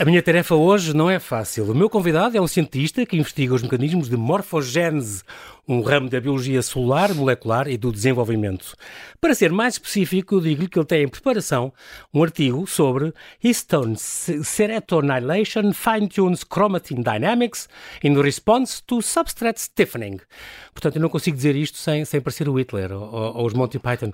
A minha tarefa hoje não é fácil. O meu convidado é um cientista que investiga os mecanismos de morfogênese, um ramo da biologia celular, molecular e do desenvolvimento. Para ser mais específico, digo-lhe que ele tem em preparação um artigo sobre Histone Serotonylation Fine-Tunes Chromatin Dynamics in Response to Substrate Stiffening. Portanto, eu não consigo dizer isto sem, sem parecer o Hitler ou, ou os Monty Python.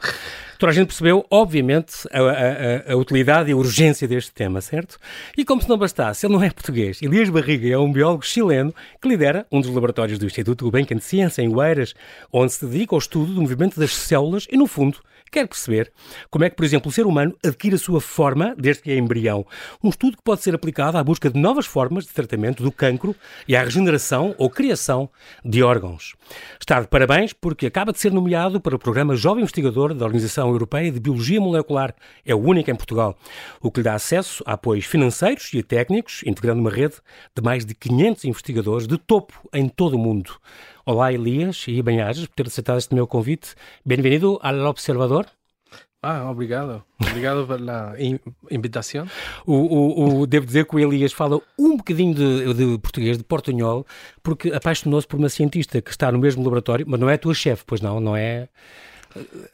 Toda a gente percebeu, obviamente, a, a, a, utilidade e a urgência deste tema, certo? E como se não bastasse, ele não é português. Elias Barriga é um biólogo chileno que lidera um dos laboratórios do Instituto Gulbenkian de Ciência em Oeiras, onde se dedica ao estudo do movimento das células e, no fundo, quer perceber como é que, por exemplo, o ser humano adquire a sua forma desde que é embrião. Um estudo que pode ser aplicado à busca de novas formas de tratamento do cancro e à regeneração ou criação de órgãos. Está de parabéns porque acaba de ser nomeado para o programa Jovem Investigador da Organização Europeia de Biologia Molecular. É o único em Portugal, o que lhe dá acesso a apoios financeiros e técnicos, integrando uma rede de mais de 500 investigadores de topo em todo o mundo. Olá, Elias e bem-ajas por ter aceitado este meu convite. Bem-vindo ao Observador. Ah, obrigado. Obrigado pela invitação. O, o, o, devo dizer que o Elias fala um bocadinho de, de português, de portunhol, porque apaixonou-se por uma cientista que está no mesmo laboratório, mas não é a tua chefe, pois não, não é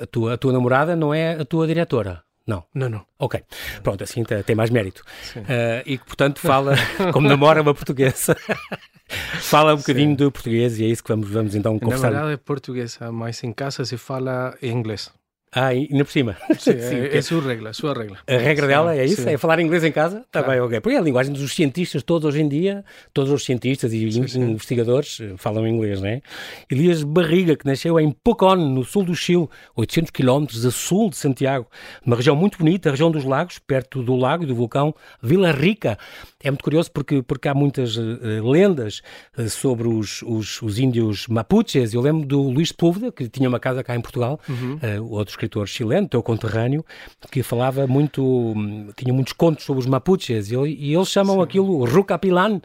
a tua, a tua namorada, não é a tua diretora. Não. Não, não. Ok. Pronto, assim tem mais mérito. Uh, e que, portanto, fala, como namora uma portuguesa, fala um bocadinho Sim. do português e é isso que vamos, vamos então conversar. Na verdade é portuguesa, mas em casa se fala inglês. Ah, ainda por cima. Sim, Sim é, é sua regra, sua regra. A regra dela é isso? Sim. É falar inglês em casa? Está claro. bem, ok. Porque é a linguagem dos cientistas todos hoje em dia, todos os cientistas e sim, sim. investigadores eh, falam inglês, não é? Elias Barriga, que nasceu em Pocón, no sul do Chile, 800 quilómetros a sul de Santiago, uma região muito bonita, a região dos lagos, perto do lago e do vulcão Vila Rica. É muito curioso porque, porque há muitas uh, lendas uh, sobre os, os, os, índios mapuches. Eu lembro do Luís Púlveda, que tinha uma casa cá em Portugal, uhum. uh, outro escritor chileno, teu conterrâneo, que falava muito, tinha muitos contos sobre os mapuches, e, e eles chamam Sim. aquilo Rucapilan.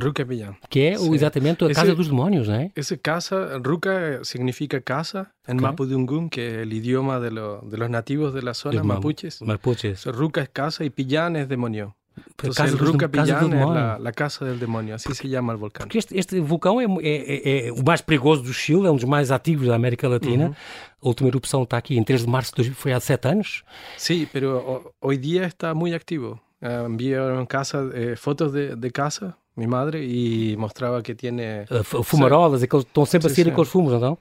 Rucapilan. Que é Sim. exatamente a casa dos demónios, não é? Essa casa, Ruca significa casa em okay. Mapudungun, que é o idioma de, lo, de los nativos de la zona, mapuches. Mapuches. Ruca es casa y Pillan es demonio. Entonces, el Ruca Pillan é la, la, casa del demonio, assim se chama o vulcão. Porque este, este vulcão é, é, é, o mais perigoso do Chile, é um dos mais ativos da América Latina. Uhum. A última erupção está aqui em 3 de março, de, foi há 7 anos. Sim, sí, mas hoje dia está muito ativo. Uh, enviaron casa, eh, fotos de, de casa mi madre e mostrava que tinha uh, fumarolas, aqueles estão sempre sim, a sair com os fumos, não?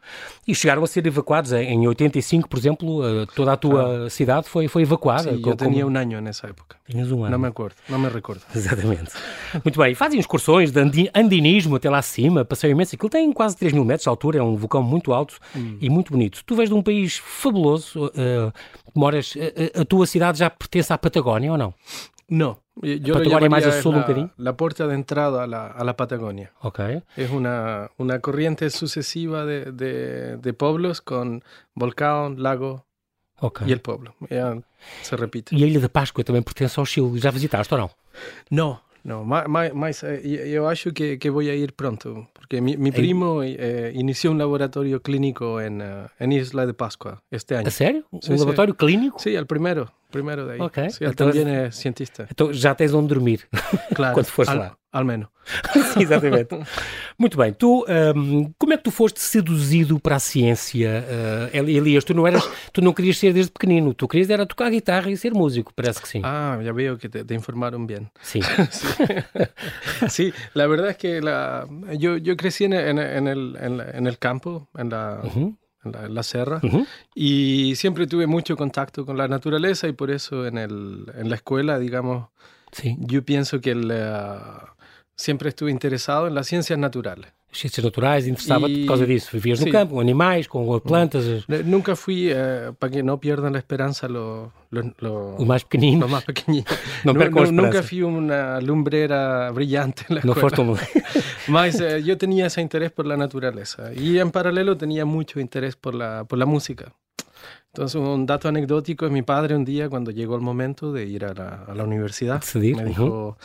E chegaram a ser evacuados em 85, por exemplo, uh, toda a tua ah. cidade foi foi evacuada. Sim, com, eu tinha como... um ano nessa época. Tinhas um ano. Não me acordo, não me recordo. Exatamente. Muito bem, fazem excursões de andinismo até lá acima, passeio imenso. Aquilo tem quase 3 mil metros de altura, é um vulcão muito alto hum. e muito bonito. Tu vês de um país fabuloso, uh, moras, a tua cidade já pertence à Patagónia ou não? Não, Yo al sur la. La puerta de entrada a la, a la Patagonia. Okay. Es una, una corriente sucesiva de, de, de pueblos con volcán, lago okay. y el pueblo. Se repite. E a Ilha da Páscoa também pertence ao Chile. Já visitaste ou não? Não, não. Mas, mas eu acho que, que vou ir pronto. Porque mi, mi primo eh, inició un laboratorio clínico en, uh, en Isla de Pascua este año. ¿A serio? ¿Un sí, laboratorio sí. clínico? Sí, el primero. Primeiro daí. Ok. Sim, ele então, também é cientista. Então já tens onde dormir claro, quando fores al, lá. Ao menos. Sim, exatamente. Muito bem. Tu, um, como é que tu foste seduzido para a ciência, uh, Elias? Tu não, eras, tu não querias ser desde pequenino. Tu querias era tocar guitarra e ser músico, parece que sim. Ah, já vejo que te, te informaram bem. Sim. sí. la verdad es que la, yo, yo crecí en, en, en, el, en, en el campo, en la... Uh -huh en la, en la serra, uh -huh. y siempre tuve mucho contacto con la naturaleza y por eso en, el, en la escuela, digamos, sí. yo pienso que el, uh, siempre estuve interesado en las ciencias naturales. Ciências naturais interessava-te por causa disso. Vivias no campo, com animais, com plantas. Nunca fui, uh, para que não perdam a esperança, lo, lo, lo, os mais pequeninos. Los más pequeñitos. não no, nunca fui uma lumbreira brilhante na Não foste um... Mas uh, eu tinha esse interesse por la natureza. E, em paralelo, tinha muito interesse por la, por la música. Entonces, un dato anecdótico es mi padre un día, cuando llegó el momento de ir a la, a la universidad, Decidir. me dijo, uh -huh.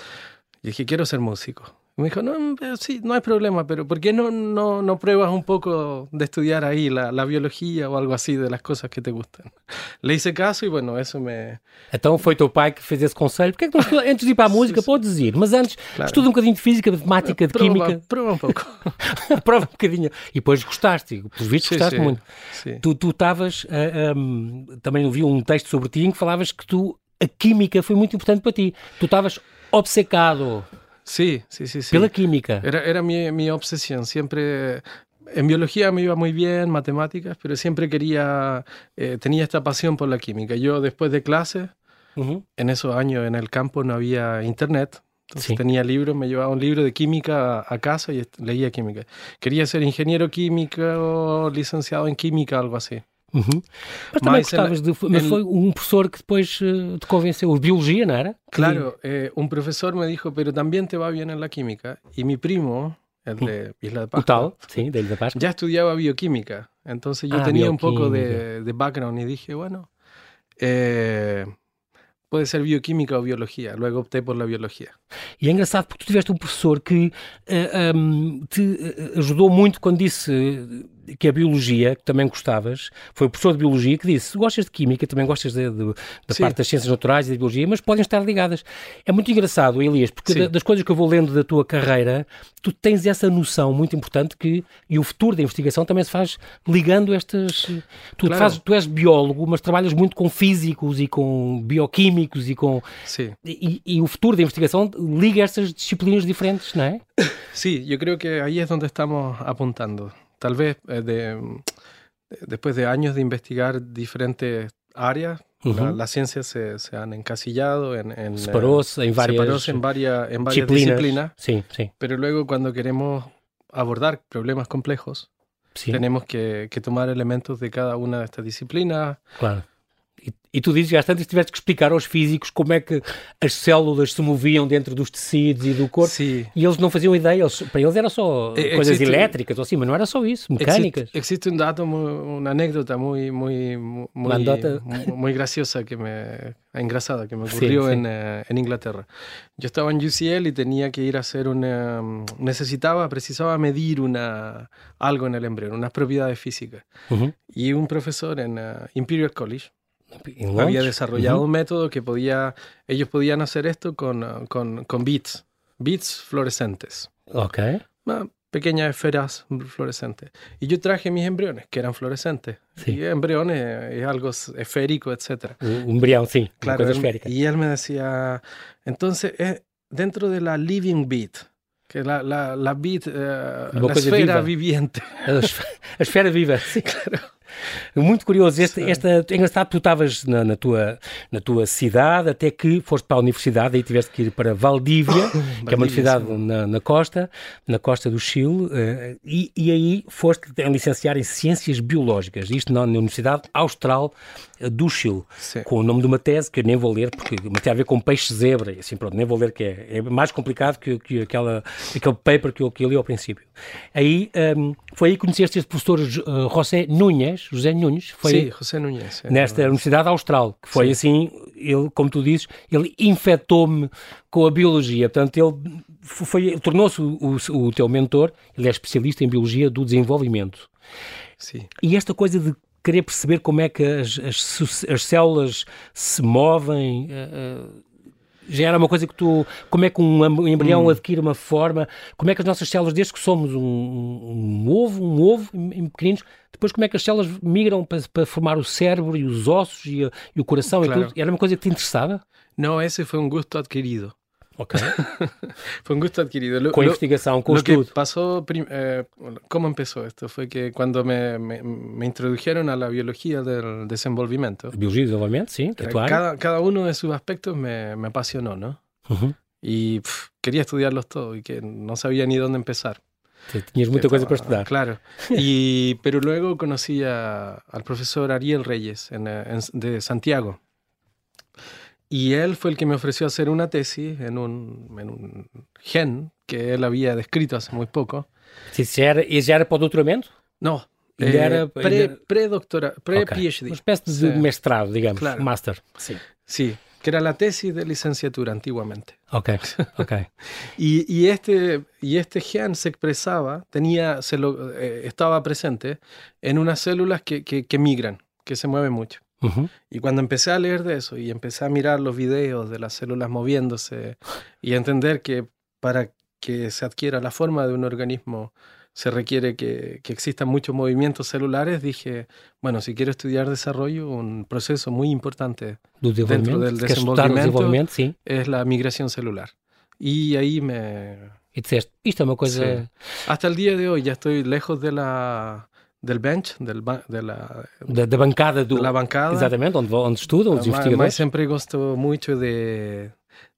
dije, quiero ser músico. Me dijo, no, sí, no hay problema, pero ¿por qué no, no, no pruebas un poco de estudiar ahí la, la, biología o algo así de las cosas que te gustan? Le hice caso e, bueno, isso me... Então foi teu pai que fez esse conselho. Porque é que não estuda, antes de ir para a música, sim, podes ir, mas antes claro. estuda um bocadinho de física, de matemática, de prova, química. Prova um pouco. prova um bocadinho. E depois gostaste, por visto gostaste sim, muito. Tu estavas, uh, eh, um, também ouvi um texto sobre ti em que falavas que tu, a química foi muito importante para ti. Tu estavas obcecado Sí, sí, sí. sí. Química. Era, era mi, mi obsesión. Siempre en biología me iba muy bien, matemáticas, pero siempre quería, eh, tenía esta pasión por la química. Yo después de clase, uh -huh. en esos años en el campo no había internet, entonces sí. tenía libros, me llevaba un libro de química a, a, casa y leía química. Quería ser ingeniero químico licenciado en química, algo así. Uhum. Mas também mas, gostavas de. Mas foi um professor que depois uh, te convenceu. Biologia, não era? Claro, eh, um professor me dijo, pero también te va bien en la química. Y mi primo, el de Isla de Pascua, tal, sí, de Isla de Pascua. ya estudiaba bioquímica. Entonces yo ah, tenía un poco de, de, background y dije, bueno, eh, puede ser bioquímica o biologia. Logo optei por la biologia. E é engraçado porque tu tiveste um professor que uh, eh, um, ehm, te ajudou muito quando disse que a biologia, que também gostavas, foi o professor de biologia que disse: gostas de química, também gostas de, de, da parte das ciências naturais e da biologia, mas podem estar ligadas. É muito engraçado, Elias, porque da, das coisas que eu vou lendo da tua carreira, tu tens essa noção muito importante que, e o futuro da investigação também se faz ligando estas. Tu, claro. fazes, tu és biólogo, mas trabalhas muito com físicos e com bioquímicos e com. Sim. E, e o futuro da investigação liga estas disciplinas diferentes, não é? Sim, eu creio que aí é onde estamos apontando. Tal vez eh, de, después de años de investigar diferentes áreas, las ciencias se, se, han encasillado en, en, separos, en varias, en varias, en varias disciplinas. Sí, sí. Pero luego cuando queremos abordar problemas complejos, tenemos que, que, tomar elementos de cada una de estas disciplinas. Claro. E, e tu dizes, às tantas, tiveste que explicar aos físicos como é que as células se moviam dentro dos tecidos e do corpo. Sim. E eles não faziam ideia. Eles, para eles era só é, coisas existe, elétricas ou assim, mas não era só isso, mecânicas. Existe, existe um dado, uma anécdota muito, muito, muito, muito graciosa que me engraçada que me ocurrió sí, sí. En, uh, en, Inglaterra. Yo estaba en UCL y tenía que ir a hacer una necesitaba, precisaba medir una algo en el embrión, unas propiedades físicas. Uh -huh. Y un profesor en uh, Imperial College había desarrollado uh -huh. un método que podía, ellos podían hacer esto con, con, con bits, bits fluorescentes. Ok. Pequeñas esferas fluorescentes. Y yo traje mis embriones, que eran fluorescentes. Sí. Y embriones es algo esférico, etc. Un embrión, sí. Claro. Él, y él me decía, entonces, eh, dentro de la living bit, que la, la, la bit, uh, la esfera viva. viviente. Esfera viva, sí. Claro. Muito curioso. Este, esta, é engraçado, tu estavas na, na, tua, na tua cidade até que foste para a universidade, aí tiveste que ir para Valdívia, que é uma universidade na, na, costa, na costa do Chile, uh, e, e aí foste licenciar em Ciências Biológicas, isto na, na Universidade Austral Sim. com o nome de uma tese que eu nem vou ler, porque tem a ver com peixe zebra, e assim pronto, nem vou ler, que é, é mais complicado que, que aquela, aquele paper que eu, que eu li ao princípio. Aí, um, foi aí que conheceste este professor uh, José Núñez, José Nunes, foi Sim, José Núñez, é nesta Universidade Austral, que foi Sim. assim, ele, como tu dizes, ele infectou-me com a biologia, portanto ele foi, tornou-se o, o, o teu mentor, ele é especialista em biologia do desenvolvimento. Sim. E esta coisa de querer perceber como é que as, as, as células se movem. Uh, já era uma coisa que tu. Como é que um embrião hum. adquire uma forma? Como é que as nossas células, desde que somos um, um, ovo, um ovo em pequeninos, depois como é que as células migram para, para formar o cérebro e os ossos e, e o coração claro. e tudo? Era uma coisa que te interessava? Não, esse foi um gosto adquirido. Ok. Fue un gusto adquirido. Lo, con investigación, con Lo que pasó, eh, ¿cómo empezó esto? Fue que cuando me, me, me, introdujeron a la biología del desenvolvimiento. Biología del desenvolvimiento, sí. Que cada, cada, uno de sus aspectos me, me apasionó, ¿no? Uh -huh. Y pff, quería estudiarlos todos y que no sabía ni dónde empezar. Tenías mucha cosa para estudiar. Claro. Y, pero luego conocí a, al profesor Ariel Reyes en, en, de Santiago. Y él fue el que me ofreció hacer una tesis en un, en un gen que él había descrito hace muy poco. Sí, ¿ya era, ya era postdoctoramento? No, eh, era pre, pre-doctora, pre-PhD. Okay. Uma espécie de sí. mestrado, digamos, claro. master. Sí. Sí, que era la tesis de licenciatura antiguamente. Ok, ok. y, y, este, y este gen se expresaba, tenía, se lo, eh, estaba presente en unas células que, que, que migran, que se mueven mucho. Y cuando empecé a leer de eso y empecé a mirar los videos de las células moviéndose y a entender que para que se adquiera la forma de un organismo se requiere que, que existan muchos movimientos celulares, dije, bueno, si quiero estudiar desarrollo, un proceso muy importante desenvolvimento. del desenvolvimento. sim. es la migración celular. Y ahí me... E disseste, isto é uma coisa. Sí. Hasta el día de hoy ya estoy lejos de la, del bench, del, ba- Da, da bancada do. bancada. Exatamente, onde, onde estudam os Ma- Mas investigadores. siempre gosto mucho de,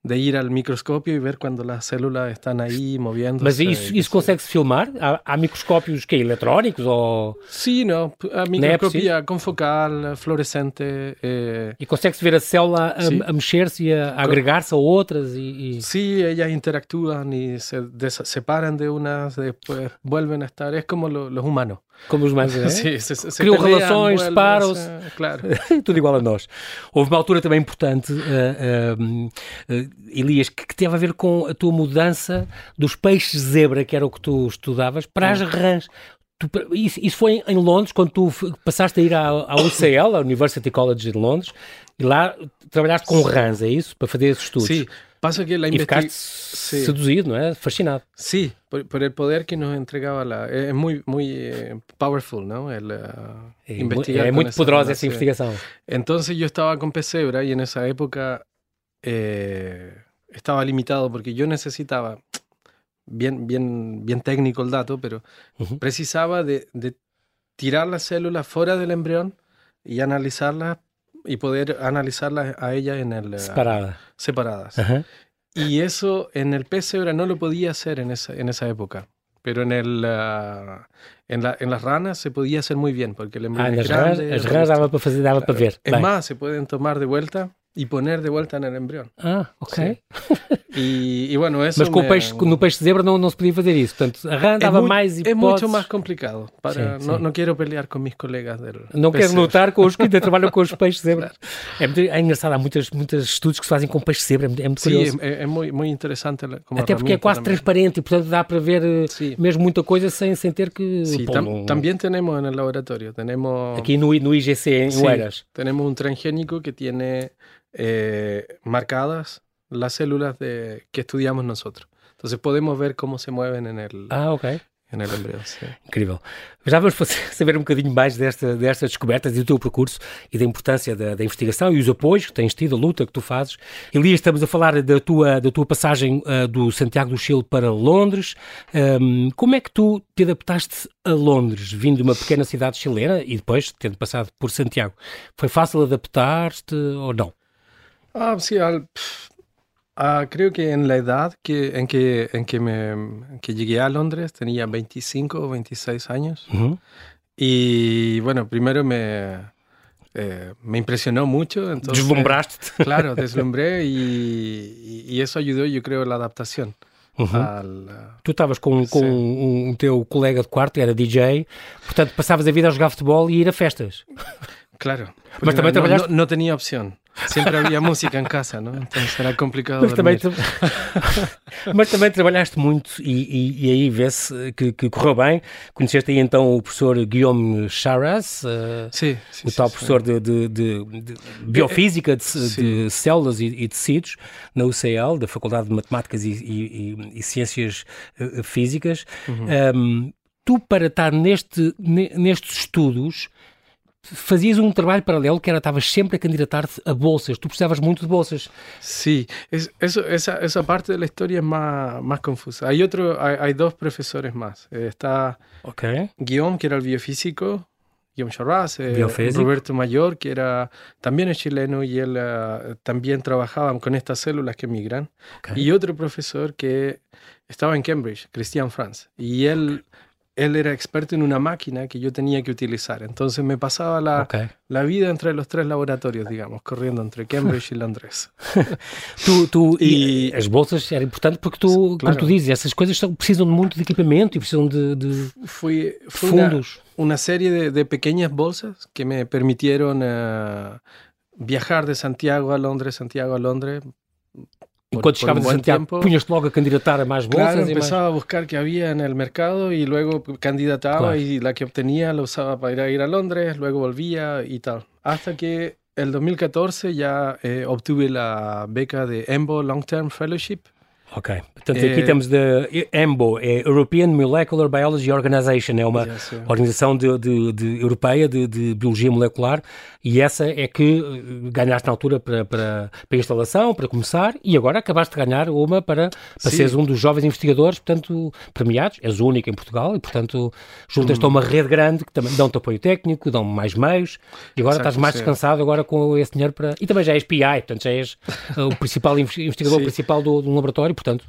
de ir al microscopio y ver cuando las células están ahí moviéndose. Mas isso, isso consegue-se filmar? Há, há microscópios que eletrónicos ou. se- Sí, no, p- a microscopía confocal, fluorescente. eh, E consegue-se ver a célula a, Sim. a mexer-se e a, a agregar-se a outras e. e- sí, ellas interactúan y se separan de unas, después vuelven a estar. Es como lo- los humanos. como os mais. né? Sí, se, se- Criam relações, separam-se. se- Claro. Tudo igual a nós. Houve uma altura também importante, eh, eh, eh, Elias, que, que teve a ver com a tua mudança dos peixes zebra, que era o que tu estudavas, para as rãs. Tu- isso, isso foi em Londres, quando tu passaste a ir à, à UCL, a University College de Londres, e lá trabalhaste com rãs, é isso? Para fazer esses estudos. Sí, pasa que la investigación. ficaste seduzido, não é? Fascinado. Sí, por, por el poder que nos entregaba la... Es muy, muy eh, powerful, ¿no? El, É, mu- investigar é con muito esa poderosa sí. investigação. Entonces yo estaba con Pesebra y en esa época eh, estaba limitado porque yo necesitaba, bien, bien, bien técnico el dato, pero Ujú. precisaba de, de tirar las células fuera del embrión y analizarlas y poder analizarlas a ellas en el, Separada. separadas. Y eso en el pez cebra no lo podía hacer en esa, en esa época. Pero en, el, ah, en, la- en las ranas se podía hacer muy bien, porque el embrión Ah, es nas rãs, grande. as robusto. rãs dava para dava para ver. Es más, se pueden tomar de vuelta y poner de vuelta en el embrión. Ah, ok. Sí. Y, y bueno, Mas com o me- peixe, no peixe zebra não, não se podia fazer isso. Portanto, a rã es, dava muy- mais es hipóteses. mucho más complicado. Para, Sí, no, sí. no quiero pelear con mis colegas del Não quero notar com os que ainda trabalham com os peixes zebra. É, muito, é engraçado, há muitos, muitos estudos que se fazem com peixe zebra, é muito, é muito curioso. muy interesante la- como Até porque é quase transparente e, portanto, dá para ver eh, mesmo muita coisa sem, sem ter que. Pô, tam- tenemos en el laboratorio, tenemos... Aqui no, no IGC, em Oeiras. tenemos un transgénico que tiene eh, marcadas las células de, que estudiamos nosotros. Entonces podemos ver cómo se mueven en el, Ah, ok. Incrível. Já vamos saber um bocadinho mais desta, destas descobertas e do teu percurso e da importância da, da investigação e os apoios que tens tido, a luta que tu fazes. Elias, estamos a falar da tua, da tua passagem ah, do Santiago do Chile para Londres. Ahm, como é que tu te adaptaste a Londres, vindo de uma pequena cidade chilena e depois tendo passado por Santiago? Foi fácil adaptar-te ou não? Ah, sí, al- pf, ah, creo que en la edad que, en, que, en que, me, que llegué a Londres tenía 25 o 26 años. Uhum. Y bueno, primero me, eh, me impresionó mucho. Entonces, Deslumbraste-te? Claro, deslumbré y, y- eso ayudó, yo creo, a la adaptación. Uhum. al, ah, Tu estavas com, com um, um teu colega de quarto, era DJ, portanto passavas a vida a jogar futebol e ir a festas. Claro. Mas porque también no, trabajaste- no- no tenía opción. Siempre había música en casa, ¿no? Entonces era complicado. Mas também, tra- Mas também trabalhaste muito e, e- e aí vê-se que, que correu bem. Conheceste aí então o professor Guillaume Charras, eh, Sí, sí, o tal sí. professor de, de- de- de biofísica de, de células e, e tecidos na UCL, da Faculdade de Matemáticas e, Ciências eh, Físicas. Um, tu, para estar neste, ne- nestes estudos, fazias um trabalho paralelo que era estavas sempre a candidatar-te a bolsas. Tu precisavas muito de bolsas. Sí, es- eso, esa, esa parte de la historia es más, más confusa. Hay otro, hay, hay dos profesores más. Eh, está Ok. Guillaume, que era el biofísico, Guillaume Charras, eh. Roberto Mayor, que era también es chileno y él eh, también trabajaba con estas células que migran. Y otro profesor que estaba en Cambridge, Christian Franz, y él, él era experto en una máquina que yo tenía que utilizar. Entonces me pasaba la, Ok. la vida entre los tres laboratorios, digamos, corriendo entre Cambridge y Londres. Tu, tu, e, E- as bolsas era importante porque tu, como Claro. tu dizes, essas coisas são, precisam de muito de equipamento e precisam de, de Fui, fue una, fundos. una serie de, de pequeñas bolsas que me permitieron eh, viajar de Santiago a Londres, Santiago a Londres. Enquanto llegaba de Santiago, puñas luego a candidatar a más bolsas. Claro, empezaba a buscar qué había en el mercado y luego candidataba y la que obtenía la usaba para ir a, ir a Londres, luego volvía y tal. Hasta que el 2014 ya eh, obtuve la beca de EMBO Long Term Fellowship Ok. Portanto, é... aqui temos da EMBO, é European Molecular Biology Organization, é uma yes, organização de, de, de europeia de, de, biologia molecular e essa é que eh, ganhaste na altura para, para, para a instalação, para começar, e agora acabaste de ganhar uma para, para seres um dos jovens investigadores, portanto, premiados, és o único em Portugal, e portanto juntas-te hum. a uma rede grande que também dão-te apoio técnico, dão mais meios, e agora Exato, estás mais descansado agora com esse dinheiro para... E também já és PI, portanto já és eh, o principal investigador principal do, do laboratório, portanto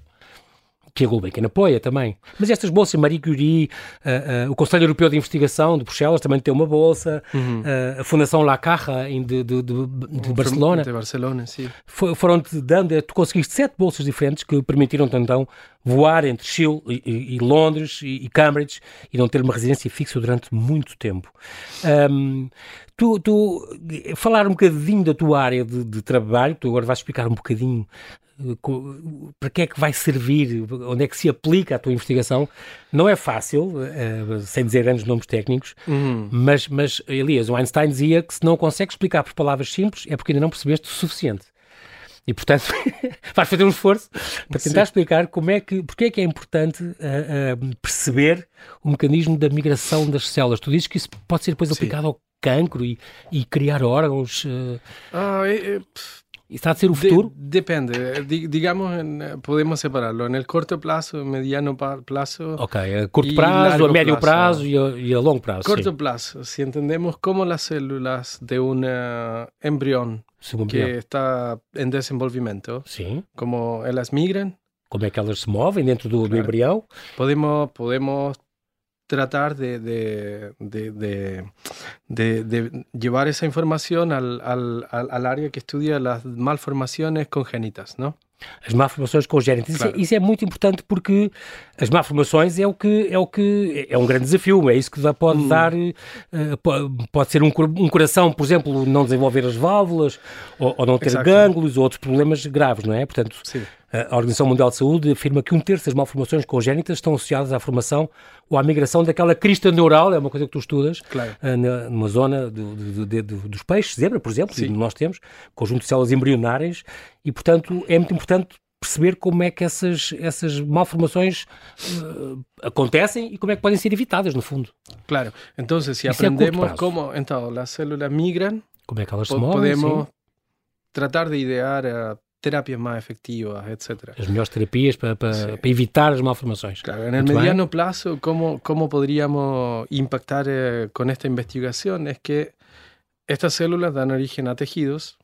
que a Gulbenkian apoia também. Mas estas bolsas, Marie Curie, uh, uh, o Conselho Europeu de Investigação de Bruxelas também tem uma bolsa, uhum. uh, a Fundação La Caja de, de, de, de Barcelona. De Barcelona, sim. Foram-te dando, tu conseguiste sete bolsas diferentes que permitiram-te então voar entre Chile e, e, e Londres e, e, Cambridge e não ter uma residência fixa durante muito tempo. Um, tu, tu, falar um bocadinho da tua área de, de trabalho, tu agora vais explicar um bocadinho para que é que vai servir, onde é que se aplica a tua investigação, não é fácil, uh, sem dizer grandes nomes técnicos, uhum. mas, mas, Elias, o Einstein dizia que se não consegue explicar por palavras simples é porque ainda não percebeste o suficiente. E, portanto, vais fazer um esforço para tentar Sim. explicar como é que, porque é que é importante uh, uh, perceber o mecanismo da migração das células. Tu dizes que isso pode ser depois Sim. aplicado ao cancro e, e criar órgãos. Uh... Ah, é, é, ¿Está a ser el futuro? depende. digamos, podemos separarlo. En el corto plazo, mediano plazo. Ok, a corto plazo, a medio plazo, y, a, largo plazo. Corto plazo, si entendemos cómo las células de un embrión que está en desenvolvimiento, sí. como ellas migran. Como es que ellas se mueven dentro del embrión. Podemos, podemos tratar de, de, de, de, llevar esa información al, al, al, área que estudia las malformaciones congénitas, ¿no? As malformações congénitas. Claro. Isso, é, isso, é, muito importante porque as malformações é o que é o que é um grande desafio. É isso que pode hum. dar, uh, pode ser um, um, coração, por exemplo, não desenvolver as válvulas ou, ou não ter Exato. gânglios ou outros problemas graves, não é? Portanto, Sim. A Organização Mundial de Saúde afirma que um terço das malformações congénitas estão associadas à formação ou à migração daquela crista neural, é uma coisa que tu estudas, claro. Eh, numa zona do, do, do, dos peixes, zebra, por exemplo, Sim. nós temos, conjunto de células embrionárias, e portanto é muito importante perceber como é que essas, essas malformações uh, acontecem e como é que podem ser evitadas, no fundo. Claro, então se aprendemos é como então as células migram, como é que elas se movem, podemos sim. tratar de idear a terapias más efectivas, etc. Las mejores terapias para, para, para evitar las malformaciones. Claro, en el mediano bien. plazo, ¿cómo, ¿cómo podríamos impactar eh, con esta investigación? Es que estas células dan origen a tejidos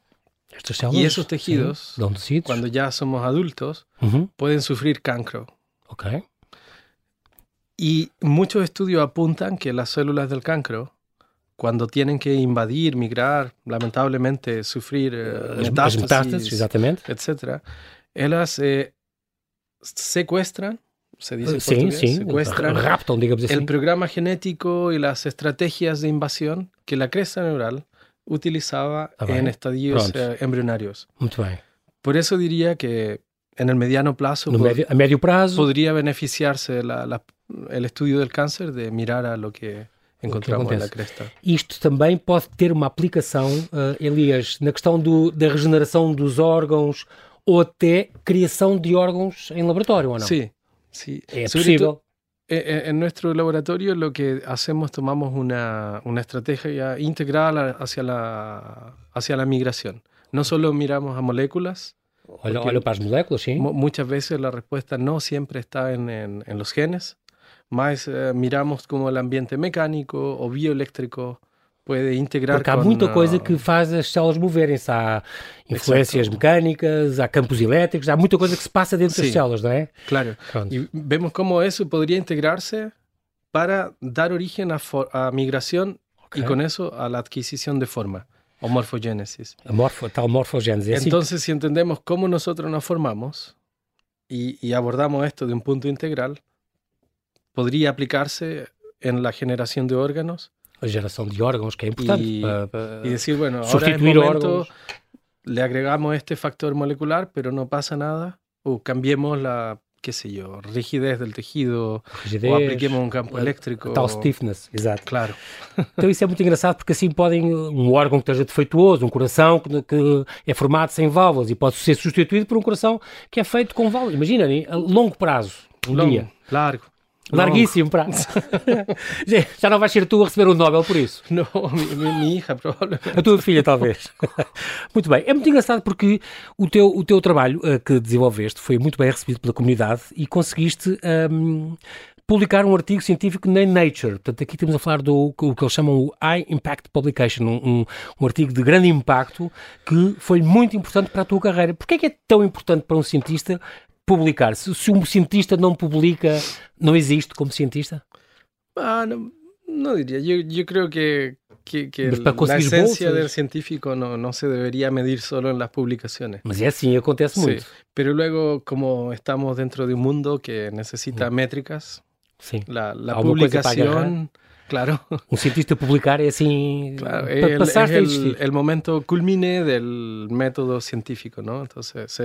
y esos tejidos, sí. cuando ya somos adultos, uh -huh. pueden sufrir cancro. Okay. Y muchos estudios apuntan que las células del cancro cuando tienen que invadir, migrar, lamentablemente sufrir eh, metástasis, metástasis exactamente. etcétera, ellas eh, secuestran, se dice sí, portugués, sí, secuestran raptan, digamos el programa genético y las estrategias de invasión que la cresta neural utilizaba ah, en estadios eh, embrionarios. Por eso diría que en el mediano plazo, no medio, a medio plazo. podría beneficiarse la, la, el estudio del cáncer de mirar a lo que encontramos na cresta. Isto também pode ter uma aplicação, uh, Elias, na questão do, da regeneração dos órgãos ou até criação de órgãos em laboratório, ou não? Sim, sim. É possível. En nuestro laboratorio lo que hacemos, tomamos una, una estrategia integral hacia la, hacia la migración. No solo miramos a moléculas, Olha, olha para as moléculas, sim. Muchas veces la respuesta no siempre está en, en, en los genes, más eh, miramos como el ambiente mecânico ou bioelétrico pode integrar Porque há com, muita coisa que faz as células moverem-se. Há influências mecânicas, há campos elétricos, há muita coisa que se passa dentro Sim, das células, não é? Claro. Pronto. E vemos como isso poderia integrar-se para dar origem à, migração okay. e com isso à adquisição de forma. O morfogénesis. A morfo, tal morfogénesis. Então, assim... se entendemos como nós nos formamos e abordamos isto de um ponto integral, podría aplicarse en la generación de órganos a geração de órgãos, que é importante. Y, para, para y decir, bueno, ahora es sustituir momento, le agregamos este factor molecular, pero no pasa nada, o cambiemos la, qué sé yo, rigidez del tejido, rigidez, o apliquemos un campo a- eléctrico. Tal stiffness, exato. Claro. Então isso é muito engraçado porque assim podem, um órgão que esteja defeituoso, um coração que, que é formado sem válvulas e pode ser substituído por um coração que é feito com válvulas. Imagina, a longo prazo, um Long- dia. largo. Larguíssimo prazo. Já- não vais ser tu a receber o Nobel por isso. No, mi, mi- mi hija probablemente. A tua filha, talvez. muito bem. É muito engraçado porque o teu, o teu trabalho eh, que desenvolveste foi muito bem recebido pela comunidade e conseguiste ahm, publicar um artigo científico na Nature. Portanto, aqui estamos a falar do o que eles chamam o High Impact Publication, um, um, um artigo de grande impacto que foi muito importante para a tua carreira. Porquê é que é tão importante para um cientista publicar? Se, se um cientista não publica, não existe como cientista? Ah, no, no diría. Yo, yo creo que, que, que el- la esencia bolsas. del científico no, no se debería medir solo en las publicaciones. Mas é assim, acontece Sí, muito. pero luego, como estamos dentro de un mundo que necesita métricas, Sim. la, la publicación, claro, cientista publicar é assim, claro, el, es el, el momento culmine del método científico, ¿no? Entonces, se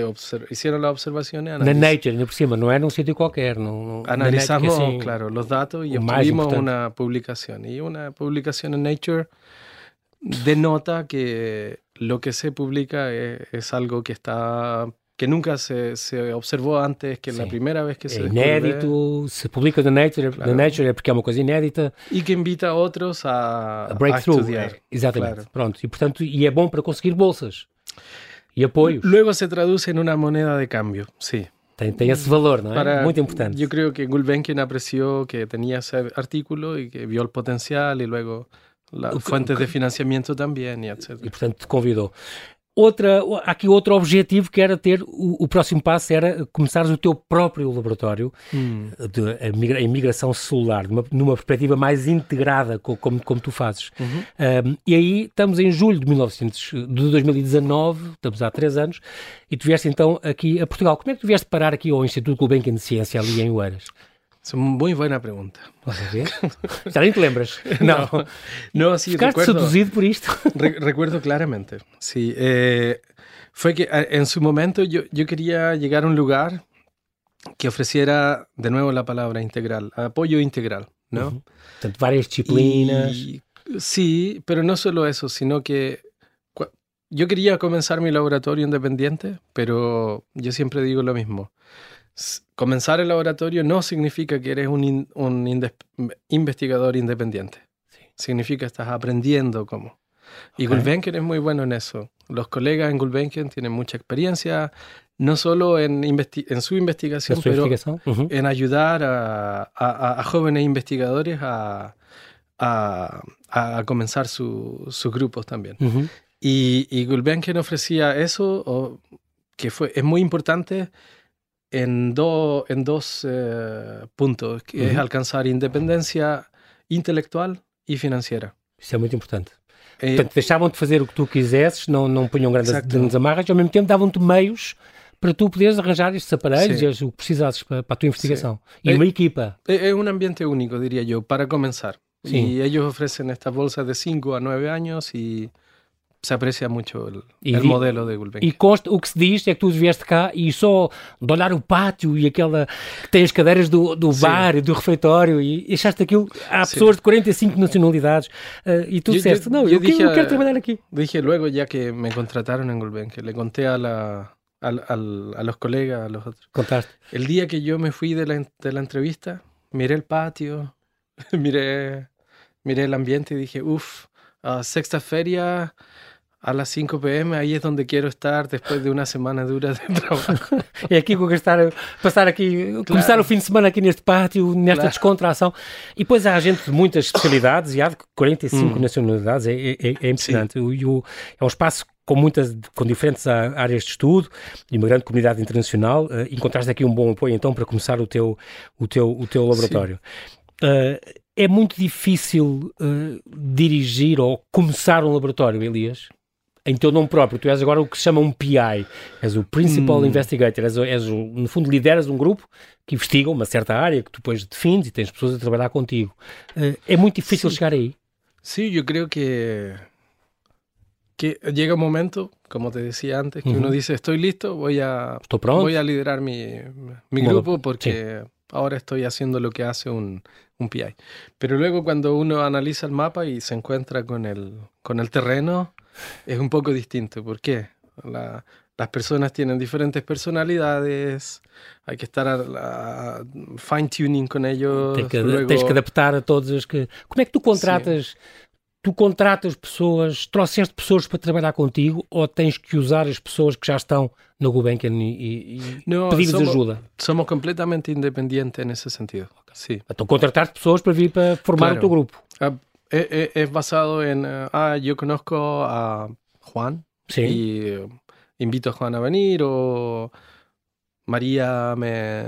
hicieron las observaciones, analiz- Nature, por cima, num sítio qualquer. Não, não- na analizamos, Nature, assim, claro, los datos y obtuvimos una publicación. Y una publicación en Nature denota que lo que se publica es, es algo que está que nunca se, se observó antes, que es la Sí. primera vez que se É descubre, inédito, se publica na Nature, Claro. na Nature é porque é uma coisa inédita, y que invita a otros a, a a breakthrough. estudiar. é, exatamente. Claro. Pronto. E, portanto, e é bom para conseguir bolsas e apoios. Luego se traduce en una moneda de cambio, sí. Tem, tem esse valor, não é? Para- Muito importante. Yo creo que Gulbenkian apreció que tenía ese artículo y que vio el potencial y luego las O que- fuentes de financiamiento también y etc. E, portanto, te convidou. Outra, aqui outro objetivo que era ter, o, o próximo passo era começares o teu próprio laboratório Mm. de a migra- a imigração celular, numa, numa perspectiva mais integrada, co- como, como tu fazes. Ujú. Um, e aí estamos em julho de, 1900, de 2019, estamos há três anos, e tu vieste então aqui a Portugal. Como é que tu vieste parar aqui ao Instituto Gulbenkian de Ciência, ali em Oeiras? Es una muy buena pregunta. Já nem te lembras? Não. No, sí, Ficaste recuerdo, seduzido por isto? re- recuerdo claramente. Sí, eh, fue que eh, en su momento yo, yo quería llegar a un lugar que ofreciera, de nuevo la palabra integral, apoyo integral, ¿no? Uhum. Portanto, várias disciplinas. Y- sí, pero no solo eso, sino que yo quería comenzar mi laboratorio independiente, pero yo siempre digo lo mismo. Comenzar el laboratorio no significa que eres un, in- un inde- investigador independiente. Sí. Significa que estás aprendiendo cómo. Y. Gulbenkian es muy bueno en eso. Los colegas en Gulbenkian tienen mucha experiencia, no solo en, su investigación, pero en ayudar a, a- a- a jóvenes investigadores a, comenzar su- sus grupos también. Y, y Gulbenkian ofrecía eso, o- que fue, es muy importante en, do- en dos eh, puntos, que es Ujú. alcanzar independencia intelectual y financiera. Isso é muito importante. Eh, Portanto, deixavam-te fazer o que tu quisesses, não, não punham grandes, grandes amarras, e ao mesmo tempo davam-te meios para tu poderes arranjar estes aparelhos Sim. e o que precisasses para, para a tua investigação. E Eh, uma equipa. es es un ambiente único, diría yo, para comenzar. Sí. Y ellos ofrecen estas bolsas de 5 a 9 años y se aprecia mucho el, el modelo de Gulbenkian. E consta, o que se diz é que tu vieste cá e só de olhar o pátio e aquela que tem as cadeiras do, do bar e do refeitório e achaste aquilo. Há pessoas de 45 nacionalidades eh, e tu Eu- disseste: eu- Não, eu dije eu quero trabalhar aqui. Dije luego, ya que me contrataron en Gulbenkian, le conté a, la, al- al- a los colegas, a los otros. Contaste. El día que yo me fui de la, de la entrevista, miré el patio, miré, miré el ambiente y dije, uff, sexta feria a las 5 pm, ahí es donde quiero estar después de una semana dura de trabajo. É aqui que eu estar, passar aqui, começar o fim de semana aqui neste pátio, nesta Claro. descontração. E depois há gente de muitas especialidades e há de 45 Hum. nacionalidades, é, é, é impressionante. O- o- é um espaço com muitas, com diferentes á- áreas de estudo e uma grande comunidade internacional. eh, encontraste aqui um bom apoio então para começar o teu, o teu, o teu laboratório. Eh, é muito difícil eh, dirigir ou começar um laboratório, Elias? Em teu nome próprio, tu és agora o que se chama um PI, és o Principal Hum. Investigator, és, és no fundo lideras um grupo que investiga uma certa área que tu depois defines e tens pessoas a trabalhar contigo. Eh, é muito difícil Sim. chegar aí. Sí, yo creo que, que llega un momento, como te decía antes, que uno dice, estoy listo, voy a, voy a liderar mi, mi grupo porque ahora estoy haciendo lo que hace un, un PI. Pero luego cuando uno analiza el mapa y se encuentra con el, con el terreno, es un poco distinto. ¿Por qué? las personas tienen diferentes personalidades, hay que estar a, fine tuning con ellos. Tens que, luego... tens que adaptar a todos que. Como é que tu contratas? Sim. Tu contratas pessoas, trouxeste pessoas para trabalhar contigo ou tens que usar as pessoas que já estão no Gulbenkian e, e pedir somos, ajuda? Somos completamente independientes nesse sentido. Sí. Então contratar pessoas para vir para formar claro. o teu grupo. É, é, é, basado em, uh, ah, eu conozco a Juan sí. y uh, invito a Juan a venir o María me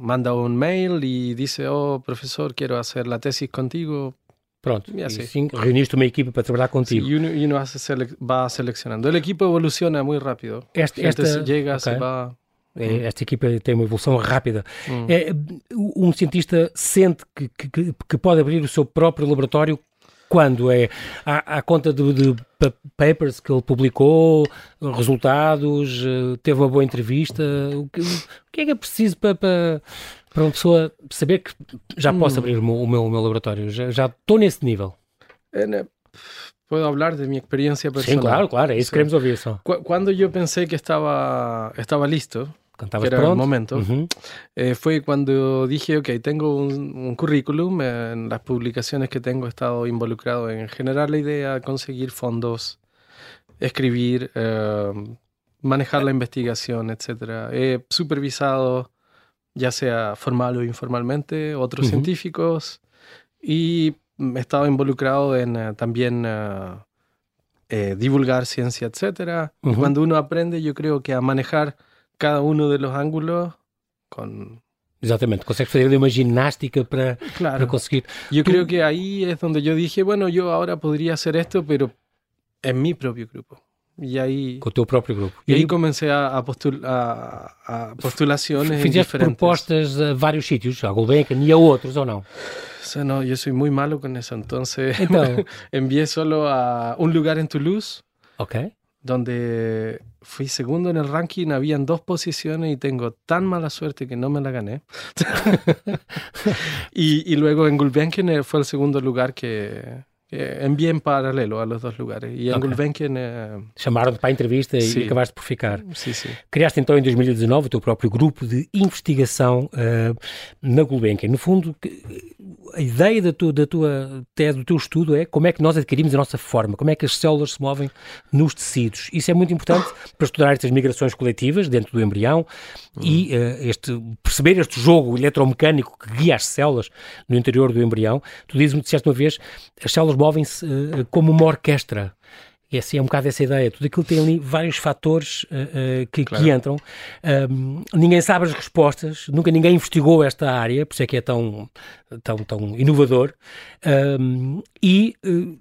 manda un mail y dice, oh, profesor, quiero hacer la tesis contigo. Pronto, e assim reuniste uma equipa para trabalhar contigo. Sim, e sele va seleccionando. El equipo evoluciona muy rápido. Este, esta, llega, okay. se va... Esta equipa tem uma evolução rápida. Hum. É, um cientista sente que, que, que, pode abrir o seu próprio laboratório quando é à, à conta de, de, papers que ele publicou, resultados, teve uma boa entrevista. O que, o que é que é preciso para, para, para uma pessoa saber que já posso hum. abrir o meu, o meu, o meu laboratório? Já, já estou nesse nível. É, né? Puedo hablar de mi experiencia personal. Sí, claro, claro, eso sí. queremos oír eso. Cuando yo pensé que estaba, estaba listo, que era el momento, eh, fue cuando dije, ok, tengo un, currículum, en las publicaciones que tengo he estado involucrado en generar la idea, conseguir fondos, escribir, eh, manejar la investigación, etc. He supervisado, ya sea formal o informalmente, otros científicos y he estado involucrado en eh, también... divulgar ciencia, etc. Y cuando uno aprende, yo creo que a manejar cada uno de los ángulos con... Exatamente, consegues fazer uma ginástica para, claro. para conseguir. Yo Tú... creo que ahí es donde yo dije, bueno, yo ahora podría hacer esto, pero en mi propio grupo. E aí, com o teu próprio grupo. E, e aí comecei a, a, postul, a, a postulações Fizeste propostas a vários sítios, a Gulbenkian e a outros, ou não? No, yo soy muy malo con eso, entonces então... envié solo a un lugar en Toulouse. Ok donde fui segundo en el ranking, habían dos posiciones y tengo tan mala suerte que no me la gané. y, y, luego en Gulbenkian fue el segundo lugar que, que envié en paralelo a los dos lugares. E okay. Gulbenkian... Uh... Chamaram-te para a entrevista sim. e acabaste por ficar. Sim, sim. Criaste então em 2019 o teu próprio grupo de investigação uh, na Gulbenkian. No fundo, a ideia da tua, da tua tese, do teu estudo é como é que nós adquirimos a nossa forma, como é que as células se movem nos tecidos. Isso é muito importante para estudar estas migrações coletivas dentro do embrião uhum. e uh, este, perceber este jogo eletromecânico que guia as células no interior do embrião. Tu dizes-me, disseste uma vez, as células movem-se uh, como uma orquestra. E assim é um bocado essa ideia. Tudo aquilo tem ali vários fatores uh, uh, que, claro. que, entram. Um, ninguém sabe as respostas, nunca ninguém investigou esta área, por isso é que é tão, tão, tão inovador. Um, e uh,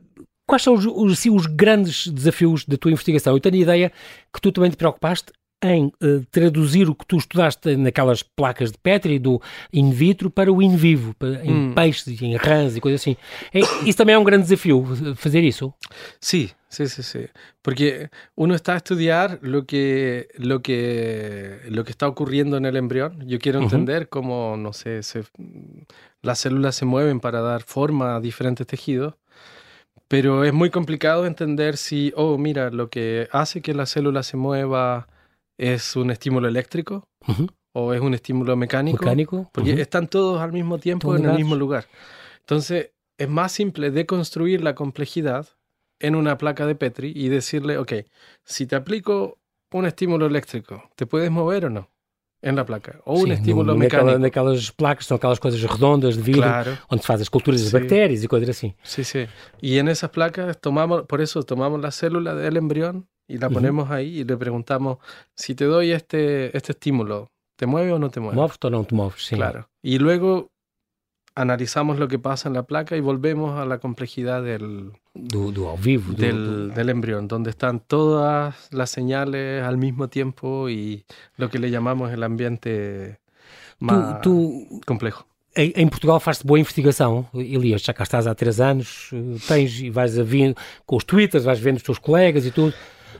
quais são os, os, assim, os, grandes desafios da tua investigação? Eu tenho a ideia que tu também te preocupaste em uh, traduzir o que tu estudaste naquelas placas de Petri do in vitro para o in vivo, para, em hum. peixes, em rãs e coisas assim. É, isso também é um grande desafio, fazer isso? Sim, sim, sim, sim. Porque uno está a estudar lo que, lo que, lo que está ocurriendo en el embrión. Yo quiero entender uh -huh. cómo, no sé, se, las células se mueven para dar forma a diferentes tejidos. Pero es muy complicado entender si, oh, mira, lo que hace que la célula se mueva es un estímulo eléctrico o es un estímulo mecánico. Mecánico. Porque están todos al mismo tiempo en el mismo lugar. Entonces, es más simple deconstruir la complejidad en una placa de Petri y decirle, ok, si te aplico un estímulo eléctrico, ¿te puedes mover o no? En la placa. O un estímulo mecánico. Naquelas placas são aquelas coisas redondas de vidro, claro. onde se faz as culturas sí. de bactérias e coisas assim. Sí, sí. Y en esas placas tomamos, por eso tomamos la célula del embrión y la ponemos ahí y le preguntamos, si te doy este, este estímulo, ¿te mueve o no te mueve? ¿Mueves o no te mueves? Sí. Claro. Y luego analizamos lo que pasa en la placa y volvemos a la complejidad del, do, do vivo, del, del, embrión, donde están todas las señales al mismo tiempo y lo que le llamamos el ambiente más complejo. em, Portugal faz-se boa investigação, Elias, já cá estás há três anos, tens e vais a vir com os twitters, vais vendo os teus colegas e tudo.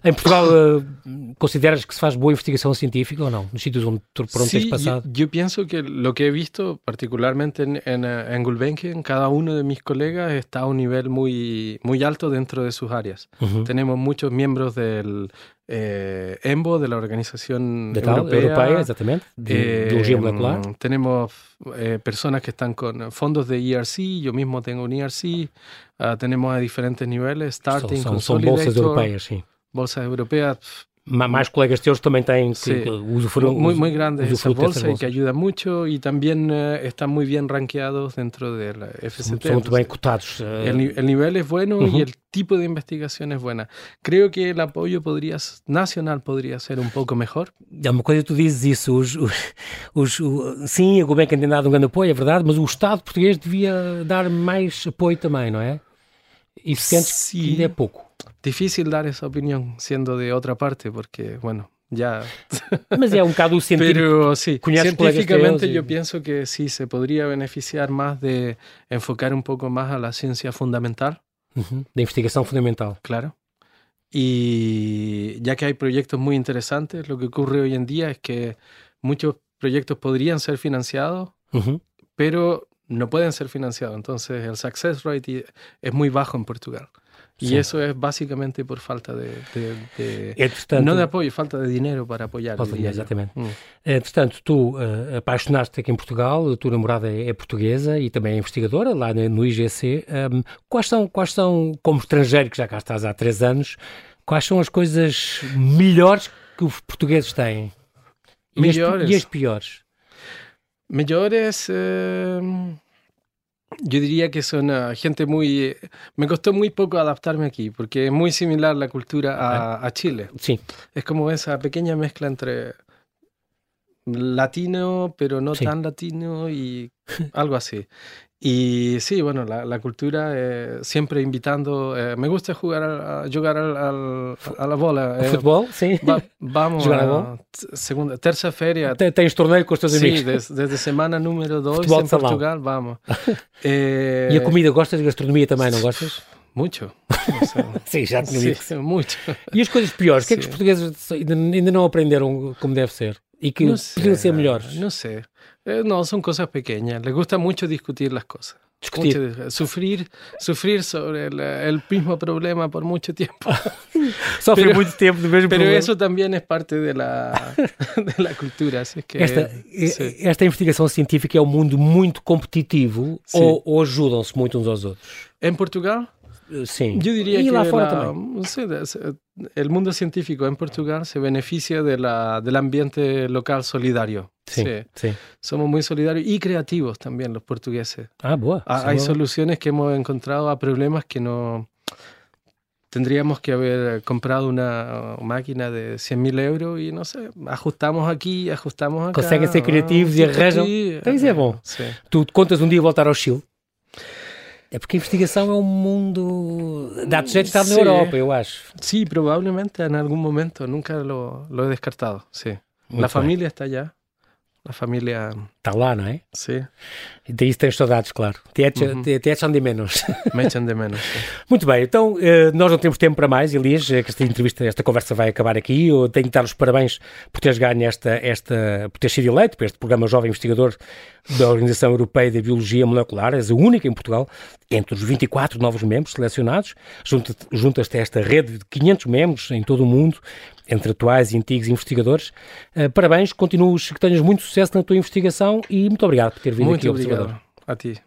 Em Portugal, uh, ¿consideras que se faz boa investigação científica ou não? Nos sítios onde, por onde sí? Yo, yo, pienso que lo que he visto, particularmente en, en, en, Gulbenkian, cada uno de mis colegas está a un nivel muy, muy alto dentro de sus áreas. Uh -huh. Tenemos muchos miembros del eh, EMBO, de la Organización de tal, Europea. Europea, exactamente, de eh, molecular. Tenemos eh, personas que están con fondos de ERC, yo mismo tengo un ERC, uh, tenemos a diferentes niveles, Starting, son, son, son bolsas europeas, sí. Bolsa europea. Más colegas teus también tienen sí, que usufruir, muy, muy grande esa bolsa y que ayuda mucho y también uh, están muy bien rankeados dentro de la FCT. Son muy bien cotados. Uh, el, el, nivel es bueno uh -huh. y el tipo de investigación es buena. Creo que el apoyo podría, nacional podría ser un pouco mejor. É uma coisa tu dizes isso, os, os, os, sim, a Gulbenkian tem dado um grande apoio, é verdade, mas o Estado português devia dar mais apoio também, não é? E sentes sí. que ainda é pouco. Difícil dar esa opinión siendo de otra parte, porque, bueno, ya. Mas é um bocado o científico. Pero sí, científicamente yo pienso que sí se podría beneficiar más de enfocar un poco más a la ciencia fundamental. Uh -huh. De investigación fundamental. Claro. Y ya que hay proyectos muy interesantes, lo que ocurre hoy en día es que muchos proyectos podrían ser financiados, uh -huh. pero no pueden ser financiados. Entonces el success rate es muy bajo en Portugal. Y Sim. eso es básicamente por falta de, de, de portanto, não de apoio, falta de dinheiro para apoiar. Falta exatamente. Hum. É, portanto, tu uh, apaixonaste aqui em Portugal, a tua namorada é, é portuguesa e também é investigadora lá no IGC. Um, quais, são, quais são, como estrangeiro que já cá estás há três anos, quais são as coisas melhores que os portugueses têm? Melhores? E as, e as piores? Melhores... Uh yo diría que son uh, gente muy... Me costó muy poco adaptarme aquí, porque es muy similar la cultura a, a Chile. Sí. Es como esa pequeña mezcla entre latino, pero no sí. tan latino y algo así. Y sí, bueno, la, la cultura eh, siempre invitando. Eh, me gusta jugar a, jugar al, al, a la bola. Eh, Fútbol, sí. Va, vamos a a segunda, tercera feria. Tens torneio com os teus amigos? Sim, desde, desde semana número 2 em Portugal, vamos. eh, e a comida, gostas de gastronomia também, não gostas? Muito. sim, já tinha. Sim, muito. E as coisas piores? O que é que os portugueses ainda, ainda não aprenderam como deve ser? E que no podiam ser melhores? Não sei. Eh, no, son cosas pequeñas. Les gusta mucho discutir las cosas. Discutir. Mucho, sufrir, sufrir sobre el, el, mismo problema por mucho tiempo. Sofre pero, mucho tiempo Pero problema. eso también es parte de la, de la cultura. Que, esta, sí. esta investigação científica é um mundo muito competitivo ou, ou ajudam-se muito uns aos outros? Em Portugal? Sí. Yo diría y que la la, sí, el mundo científico en Portugal se beneficia de la, del ambiente local solidario. Sí, sí, Somos muy solidarios y creativos también los portugueses. Ah, ah, hay soluciones que hemos encontrado a problemas que no... Tendríamos que haber comprado una máquina de 100.000 euros y no sé, ajustamos aquí, ajustamos acá. Conseguem ser criativos e arranjam. Então isso é bom. Sim. Tu contas um dia voltar ao Chile? É porque a investigação é um mundo. Dá-te jeito estar na Europa, eu acho. Sí, probablemente en algún momento. Nunca lo, lo he descartado. Sí. Muito la familia está allá. A família. Está lá, não é? Sim. E daí tens saudades, claro. Te, uhum. te, te echan de menos. Me echan de menos. Sim. Muito bem, então eh, nós não temos tempo para mais, Elias, que esta entrevista, esta conversa vai acabar aqui. Eu tenho que dar os parabéns por teres ganho esta, esta, por teres sido eleito para este programa Jovem Investigador da Organização Europeia de Biologia Molecular. És a única em Portugal, entre os 24 novos membros selecionados. Juntas-te a esta rede de 500 membros em todo o mundo entre atuais e antigos investigadores. Uh, parabéns, continuas, que tenhas muito sucesso na tua investigação e muito obrigado por ter vindo muito aqui ao Observador. A ti.